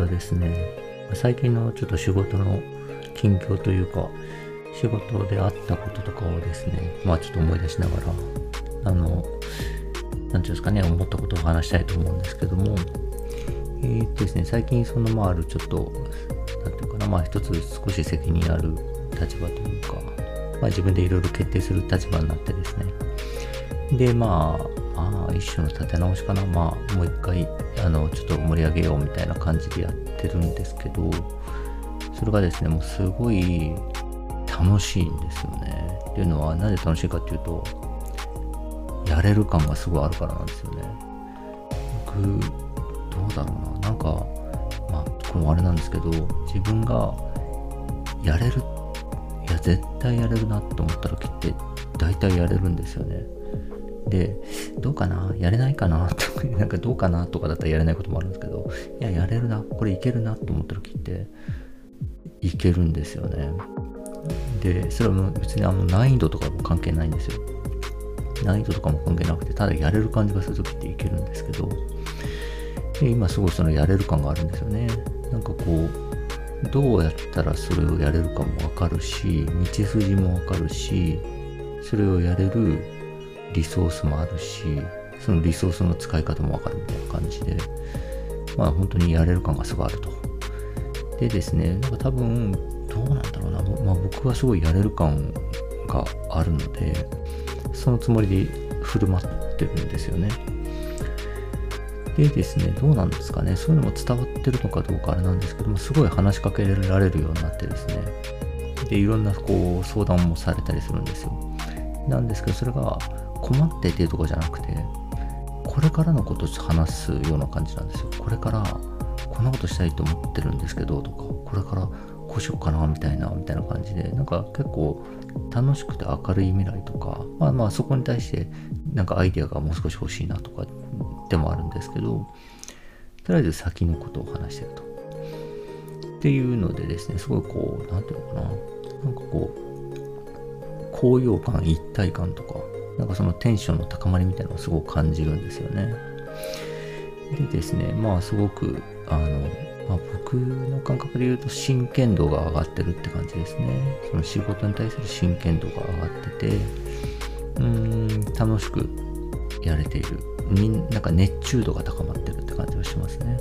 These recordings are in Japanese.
はですね、最近のちょっと仕事の近況というか、仕事であったこととかをですね、まあちょっと思い出しながら、あの、なんていうんですかね、思ったことを話したいと思うんですけども、えー、っとですね、最近そのまああるちょっと、なんていうかな、まあ一つ少し責任ある立場というか、まあ自分でいろいろ決定する立場になってですね、で、まあ、まあ、一種の立て直しかな。まあ、もう一回、あの、ちょっと盛り上げようみたいな感じでやってるんですけど、それがですね、もうすごい楽しいんですよね。っていうのは、なぜ楽しいかっていうと、やれる感がすごいあるからなんですよね。僕、どうだろうな。なんか、まあ、これもあれなんですけど、自分がやれる、いや、絶対やれるなって思った時って、大体やれるんですよね。で、どうかな？やれないかな？とか、なんかどうかな？とかだったらやれないこともあるんですけど、いや、やれるな、これいけるな？と思った時って、いけるんですよね。で、それは別にあの難易度とかも関係ないんですよ。難易度とかも関係なくて、ただやれる感じがする時っていけるんですけど、で今すごいそのやれる感があるんですよね。なんかこう、どうやったらそれをやれるかもわかるし、道筋もわかるし、それをやれるリソースもあるし、そのリソースの使い方もわかるみたいな感じで、まあ本当にやれる感がすごいあると。でですね、なんか多分、どうなんだろうな、まあ僕はすごいやれる感があるので、そのつもりで振る舞ってるんですよね。でですね、どうなんですかね、そういうのも伝わってるのかどうかあれなんですけども、すごい話しかけられるようになってですね、で、いろんなこう相談もされたりするんですよ。なんですけど、それが困っててとこじゃなくて、これからのことを話すような感じなんですよ。これからこんなことしたいと思ってるんですけどとか、これからこうしようかなみたいな、みたいな感じで、なんか結構楽しくて明るい未来とか、まあまあそこに対してなんかアイデアがもう少し欲しいなとかでもあるんですけど、とりあえず先のことを話してると。っていうのでですね、すごいこう、なんていうのかな、なんかこう、高揚感、一体感とか、なんかそのテンションの高まりみたいなのをすごく感じるんですよね。でですね、まあすごく、あの、まあ、僕の感覚で言うと真剣度が上がってるって感じですね。その仕事に対する真剣度が上がってて、うーん、楽しくやれている。みんなんか熱中度が高まってるって感じがしますね。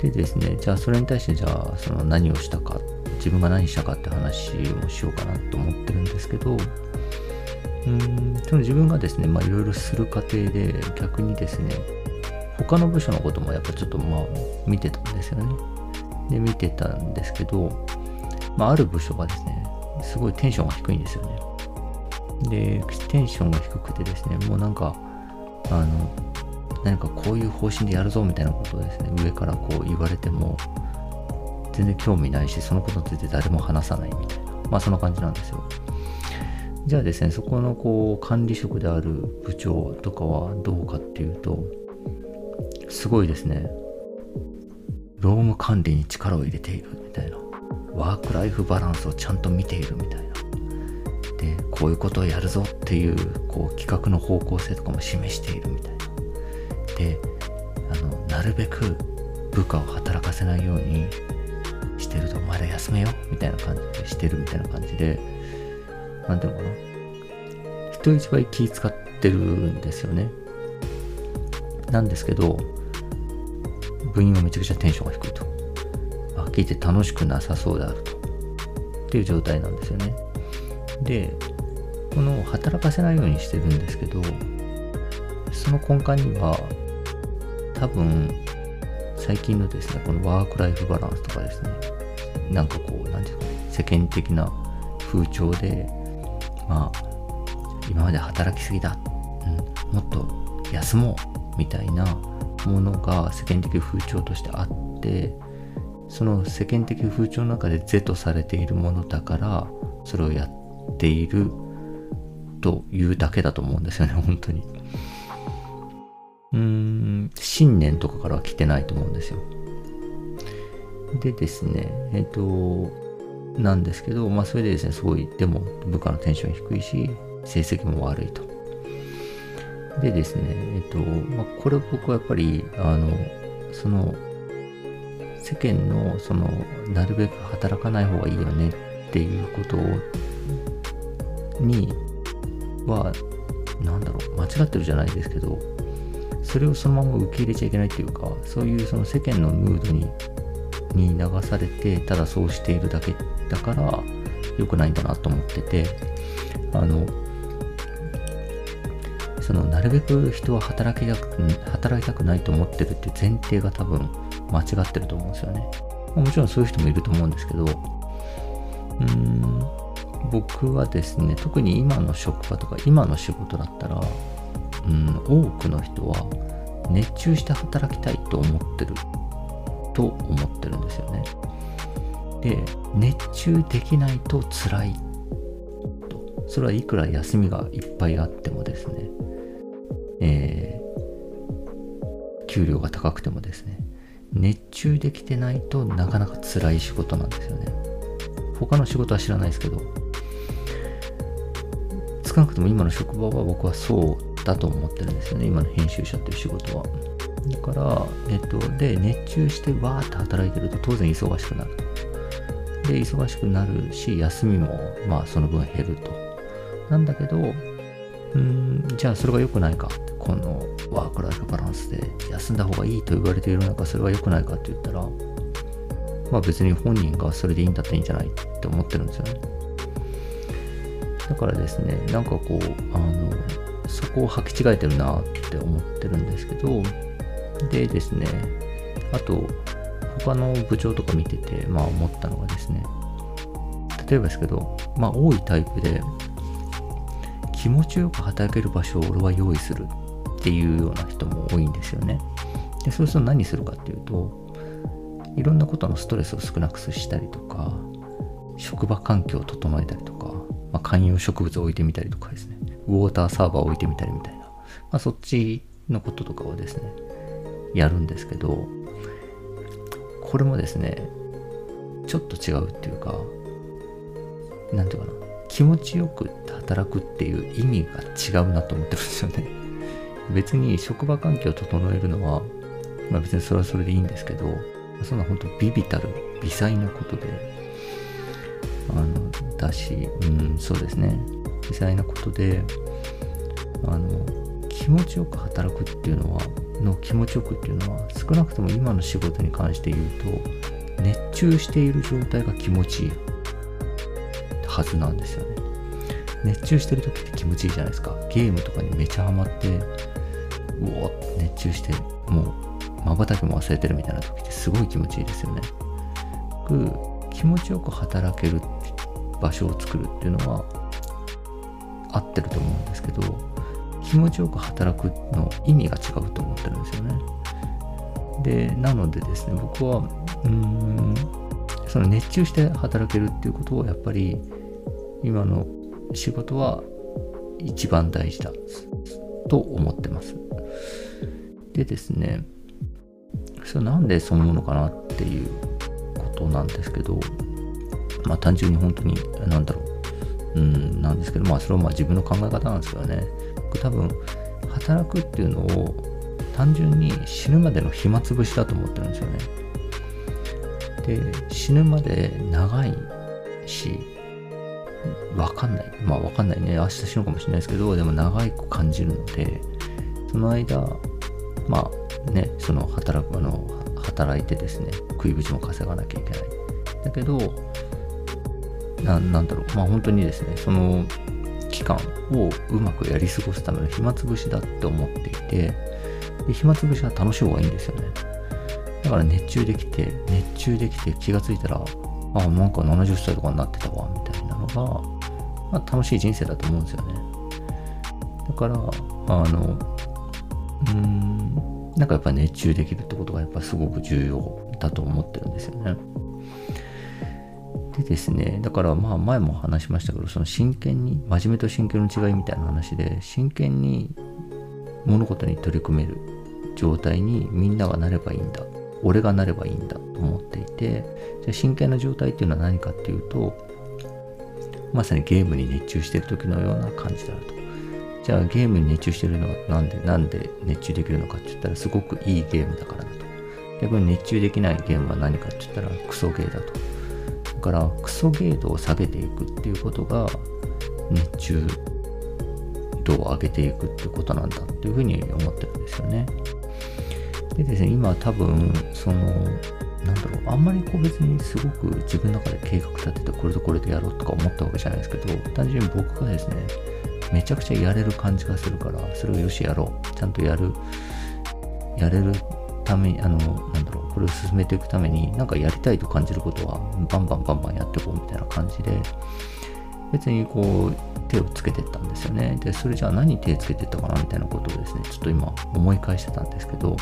でですね、じゃあそれに対してじゃあその何をしたか、自分が何したかって話もしようかなと思ってるんですけど、うんその自分がですね、まあいろいろする過程で逆にですね、他の部署のこともやっぱちょっとまあ見てたんですよね。で、見てたんですけど、まあある部署がですね、すごいテンションが低いんですよね。で、テンションが低くてですね、もうなんか、あの、何かこういう方針でやるぞみたいなことをですね、上からこう言われても、全然興味ないし、そのことについて誰も話さないみたいな、まあそんな感じなんですよ。じゃあですね、そこのこう管理職である部長とかはどうかっていうと、すごいですね、労務管理に力を入れているみたいな、ワークライフバランスをちゃんと見ているみたいな。で、こういうことをやるぞっていうこう企画の方向性とかも示しているみたいな。で、あの、なるべく部下を働かせないようにしてると、まだ休めよみたいな感じでしてるみたいな感じで、なんていうのかな。人一倍気使ってるんですよね。なんですけど、部員はめちゃくちゃテンションが低いと。あ、聞いて楽しくなさそうであると。っていう状態なんですよね。で、この働かせないようにしてるんですけど、その根幹には、多分、最近のですね、このワークライフバランスとかですね、なんかこう、なんていうかね、世間的な風潮で、まあ、今まで働きすぎだ、うん、もっと休もう、みたいなものが世間的風潮としてあって、その世間的風潮の中で是とされているものだから、それをやっているというだけだと思うんですよね、本当に。うーん、信念とかからは来てないと思うんですよ。でですね、えっ、と、なんですけど、まあそれでですね、すごい、でも部下のテンション低いし、成績も悪いと。でですね、えっ、と、まあこれ僕はやっぱり、あの、その、世間のそのなるべく働かない方がいいよねっていうことにはなんだろう間違ってるじゃないですけどそれをそのまま受け入れちゃいけないっていうかそういうその世間のムードにに流されてただそうしているだけだから良くないんだなと思っててあのそのなるべく人は働きたく働きたくないと思ってるって前提が多分間違ってると思うんですよね。もちろんそういう人もいると思うんですけど、うーん、僕はですね、特に今の職場とか今の仕事だったら、うん、多くの人は熱中して働きたいと思ってると思ってるんですよね。で、熱中できないと辛いと。それはいくら休みがいっぱいあってもですね、えー、給料が高くてもですね、熱中できてないとなかなか辛い仕事なんですよね。他の仕事は知らないですけど、少なくとも今の職場は僕はそうだと思ってるんですよね。今の編集者っていう仕事は。だから、えっと、で、熱中してわーって働いてると当然忙しくなる。で、忙しくなるし、休みも、まあ、その分減ると。なんだけど、うん、じゃあそれが良くないか。このワークライフバランスで休んだ方がいいと言われている中、それは良くないかって言ったら、まあ別に本人がそれでいいんだったらいいんじゃないって思ってるんですよね。だからですね、なんかこう、あの、そこを履き違えてるなって思ってるんですけど、でですね、あと、他の部長とか見てて、まあ思ったのがですね、例えばですけど、まあ多いタイプで、気持ちよく働ける場所を俺は用意するっていうような人も多いんですよね。で、そうすると何するかっていうと、いろんなことのストレスを少なくしたりとか、職場環境を整えたりとか、まあ、観葉植物を置いてみたりとかですね、ウォーターサーバーを置いてみたりみたいな、まあ、そっちのこととかをですね、やるんですけど、これもですね、ちょっと違うっていうか、なんていうかな、気持ちよく働くっていう意味が違うなと思ってるんですよね。別に職場環境を整えるのは、まあ別にそれはそれでいいんですけど、そんな本当ビビたる、微細なことで、あの、だし、うん、そうですね。微細なことで、あの、気持ちよく働くっていうのは、の気持ちよくっていうのは、少なくとも今の仕事に関して言うと、熱中している状態が気持ちいいはずなんですよね。熱中してる時って気持ちいいじゃないですか。ゲームとかにめちゃハマって、うお熱中して、もう、瞬きも忘れてるみたいな時ってすごい気持ちいいですよね。僕、気持ちよく働ける場所を作るっていうのは、合ってると思うんですけど、気持ちよく働くの意味が違うと思ってるんですよね。で、なのでですね、僕は、うーん、その熱中して働けるっていうことをやっぱり今の仕事は一番大事だと思ってます。でですね、それなんでそう思うのかなっていうことなんですけど、まあ単純に本当に、なんだろう、うん、なんですけど、まあそれはまあ自分の考え方なんですけどね、多分、働くっていうのを単純に死ぬまでの暇つぶしだと思ってるんですよね。で、死ぬまで長いし、わかんない。まあわかんないね。明日死ぬかもしれないですけど、でも長いく感じるので、その間、まあね、その働く、あの、働いてですね、食いぶちも稼がなきゃいけない。だけど、ななんだろう、まあ本当にですね、その期間をうまくやり過ごすための暇つぶしだって思っていて、で暇つぶしは楽しい方がいいんですよね。だから熱中できて、熱中できて気がついたら、あ、なんか70歳とかになってたわ、みたいなのが、まあ、楽しい人生だと思うんですよね。だから、あの、うーん、なんかやっぱ熱中できるってことがやっぱすごく重要だと思ってるんですよね。でですね、だからまあ前も話しましたけど、その真剣に、真面目と真剣の違いみたいな話で、真剣に物事に取り組める状態にみんながなればいいんだ。俺がなればいいんだと思っていて、じゃあ真剣な状態っていうのは何かっていうと、まさにゲームに熱中してる時のような感じであると。じゃあゲームに熱中してるのはなんで、なんで熱中できるのかって言ったらすごくいいゲームだからだと。逆に熱中できないゲームは何かって言ったらクソゲーだと。だからクソゲー度を下げていくっていうことが熱中度を上げていくってことなんだっていうふうに思ってるんですよね。でですね、今多分そのなんだろう、あんまりこう別にすごく自分の中で計画立ててこれとこれでやろうとか思ったわけじゃないですけど、単純に僕がですね、めちゃくちゃやれる感じがするから、それをよしやろう。ちゃんとやる、やれるために、あの、なんだろう、これを進めていくために、なんかやりたいと感じることは、バンバンバンバンやっていこうみたいな感じで、別にこう、手をつけてったんですよね。で、それじゃあ何手つけてったかなみたいなことをですね、ちょっと今思い返してたんですけど、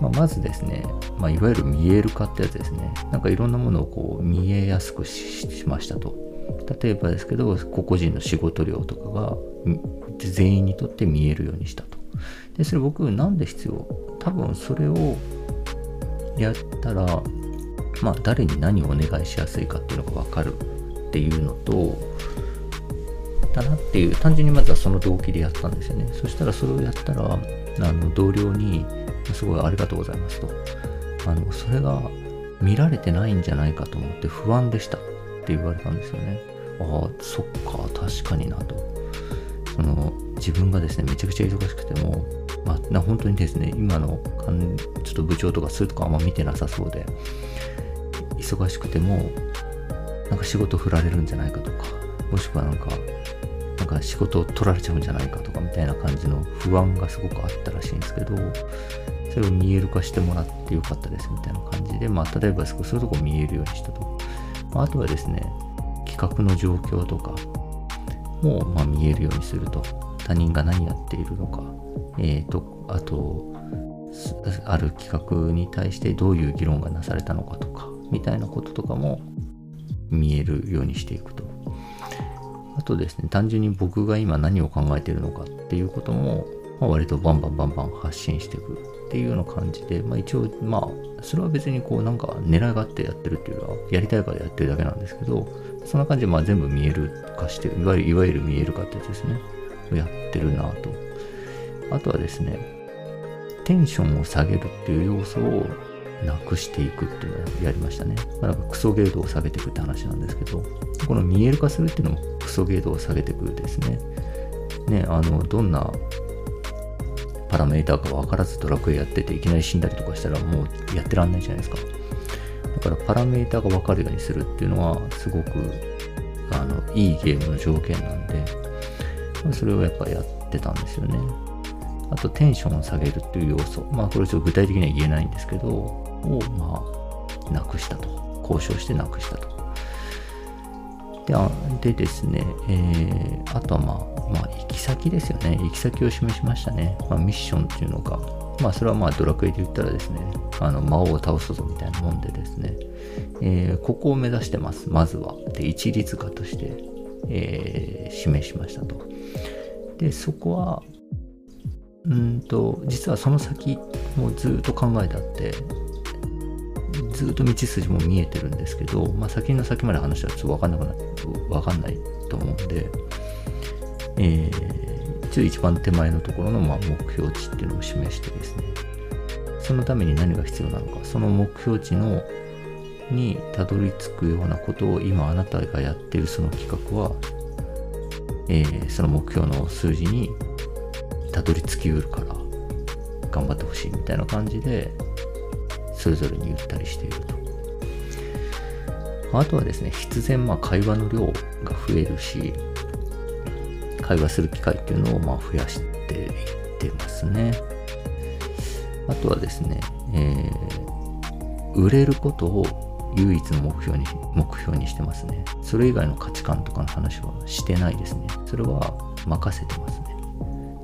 まあ、まずですね、まあ、いわゆる見える化ってやつですね。なんかいろんなものをこう見えやすくしましたと。例えばですけど、個々人の仕事量とかが全員にとって見えるようにしたと。で、それ僕なんで必要？多分それをやったら、まあ誰に何をお願いしやすいかっていうのがわかるっていうのと、だなっていう、単純にまずはその動機でやったんですよね。そしたらそれをやったら、あの同僚に、すごいありがとうございますと。あの、それが見られてないんじゃないかと思って不安でしたって言われたんですよね。ああ、そっか、確かになと。その、自分がですね、めちゃくちゃ忙しくても、まあ、本当にですね、今のちょっと部長とかするとかあんま見てなさそうで、忙しくても、なんか仕事振られるんじゃないかとか、もしくはなんか、なんか仕事を取られちゃうんじゃないかとかみたいな感じの不安がすごくあったらしいんですけど、それを見える化してもらってよかったですみたいな感じで、まあ、例えばそういうとこ見えるようにしたと。まあ、あとはですね、企画の状況とかも、まあ、見えるようにすると。他人が何やっているのか、え、ー、と、あと、ある企画に対してどういう議論がなされたのかとか、みたいなこととかも見えるようにしていくと。あとですね、単純に僕が今何を考えているのかっていうことも、まあ、割とバンバンバンバン発信していくっていうような感じで、まあ一応、まあ、それは別にこうなんか狙いがあってやってるっていうか、やりたいからやってるだけなんですけど、そんな感じでまあ全部見える化して、いわゆるいわゆる見える化ってやつですね。やってるなと。あとはですね、テンションを下げるっていう要素をなくしていくっていうのをやりましたね。まあ、なんかクソゲードを下げていくって話なんですけど、この見える化するっていうのもクソゲードを下げていくですね。ね、あの、どんなパラメーターか分からずドラクエやってていきなり死んだりとかしたらもうやってらんないじゃないですか。だからパラメーターが分かるようにするっていうのはすごくあのいいゲームの条件なんで、それをやっぱやってたんですよね。あとテンションを下げるっていう要素。まあこれちょっと具体的には言えないんですけど、をまあなくしたと。交渉してなくしたと。であでですね、えー、あとはまあ、まあ、行き先ですよね。行き先を示しましたね。まあ、ミッションっていうのが、まあ、それはまあ、ドラクエで言ったらですね、あの、魔王を倒すぞみたいなもんでですね、えー、ここを目指してます。まずは。で、一律化として、えー、示しましたと。で、そこは、うんと、実はその先もずっと考えてあって、ずっと道筋も見えてるんですけど、まあ、先の先まで話したらちょっとわかんなくなわかんないと思うんで、えー、一応一番手前のところのま目標値っていうのを示してですね、そのために何が必要なのか、その目標値のにたどり着くようなことを今あなたがやってるその企画は、えー、その目標の数字にたどり着きうるから頑張ってほしいみたいな感じでそれぞれに言ったりしていると。あとはですね、必然まあ会話の量が増えるし、会話する機会っていうのをまあ増やしていってますね。あとはですね、えー、売れることを唯一の目標に目標にしてますね。それ以外の価値観とかの話はしてないですね。それは任せてますね。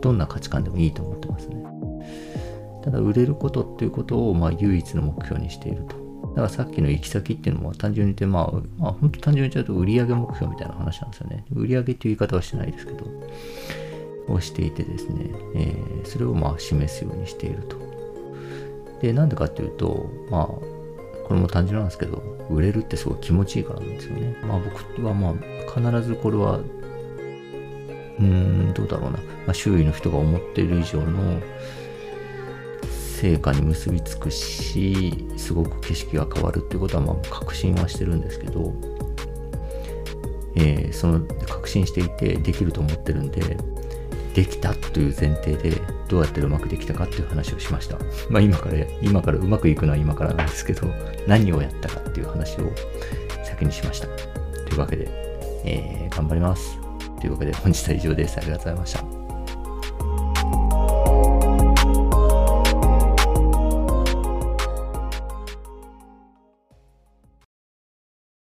どんな価値観でもいいと思ってますね。ただ売れることっていうことをまあ唯一の目標にしていると。だからさっきの行き先っていうのも単純に言って、まあ、まあ、本当単純に言っちゃうと売上目標みたいな話なんですよね。売上っていう言い方はしてないですけど、をしていてですね、えー、それをまあ示すようにしていると。で、なんでかっていうと、まあ、これも単純なんですけど、売れるってすごい気持ちいいからなんですよね。まあ僕はまあ必ずこれは、うーん、どうだろうな、まあ、周囲の人が思っている以上の成果に結びつくしすごく景色が変わるっていうことはまあ確信はしてるんですけど、えー、その確信していてできると思ってるんでできたという前提でどうやってうまくできたかっていう話をしました。まあ今から、今からうまくいくのは今からなんですけど、何をやったかっていう話を先にしました。というわけで、えー、頑張ります。というわけで本日は以上です。ありがとうございました。